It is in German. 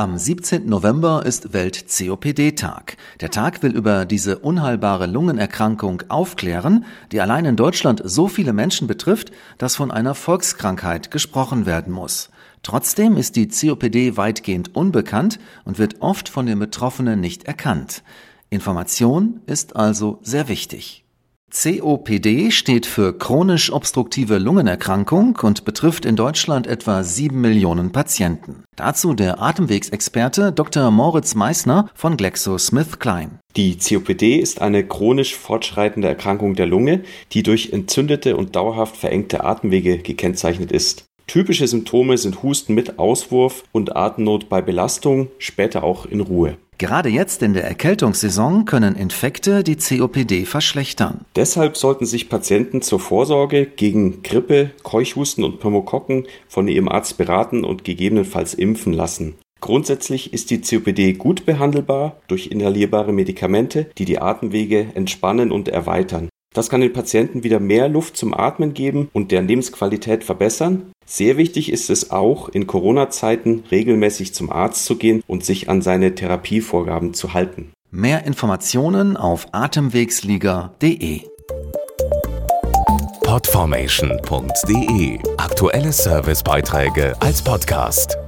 Am 17. November ist Welt-COPD-Tag. Der Tag will über diese unheilbare Lungenerkrankung aufklären, die allein in Deutschland so viele Menschen betrifft, dass von einer Volkskrankheit gesprochen werden muss. Trotzdem ist die COPD weitgehend unbekannt und wird oft von den Betroffenen nicht erkannt. Information ist also sehr wichtig. COPD steht für chronisch obstruktive Lungenerkrankung und betrifft in Deutschland etwa sieben Millionen Patienten. Dazu der Atemwegsexperte Dr. Moritz Meissner von GlaxoSmithKline. Die COPD ist eine chronisch fortschreitende Erkrankung der Lunge, die durch entzündete und dauerhaft verengte Atemwege gekennzeichnet ist. Typische Symptome sind Husten mit Auswurf und Atemnot bei Belastung, später auch in Ruhe. Gerade jetzt in der Erkältungssaison können Infekte die COPD verschlechtern. Deshalb sollten sich Patienten zur Vorsorge gegen Grippe, Keuchhusten und Pneumokokken von ihrem Arzt beraten und gegebenenfalls impfen lassen. Grundsätzlich ist die COPD gut behandelbar durch inhalierbare Medikamente, die die Atemwege entspannen und erweitern. Das kann den Patienten wieder mehr Luft zum Atmen geben und deren Lebensqualität verbessern. Sehr wichtig ist es auch, in Corona-Zeiten regelmäßig zum Arzt zu gehen und sich an seine Therapievorgaben zu halten. Mehr Informationen auf atemwegsliga.de Podformation.de Aktuelle Servicebeiträge als Podcast.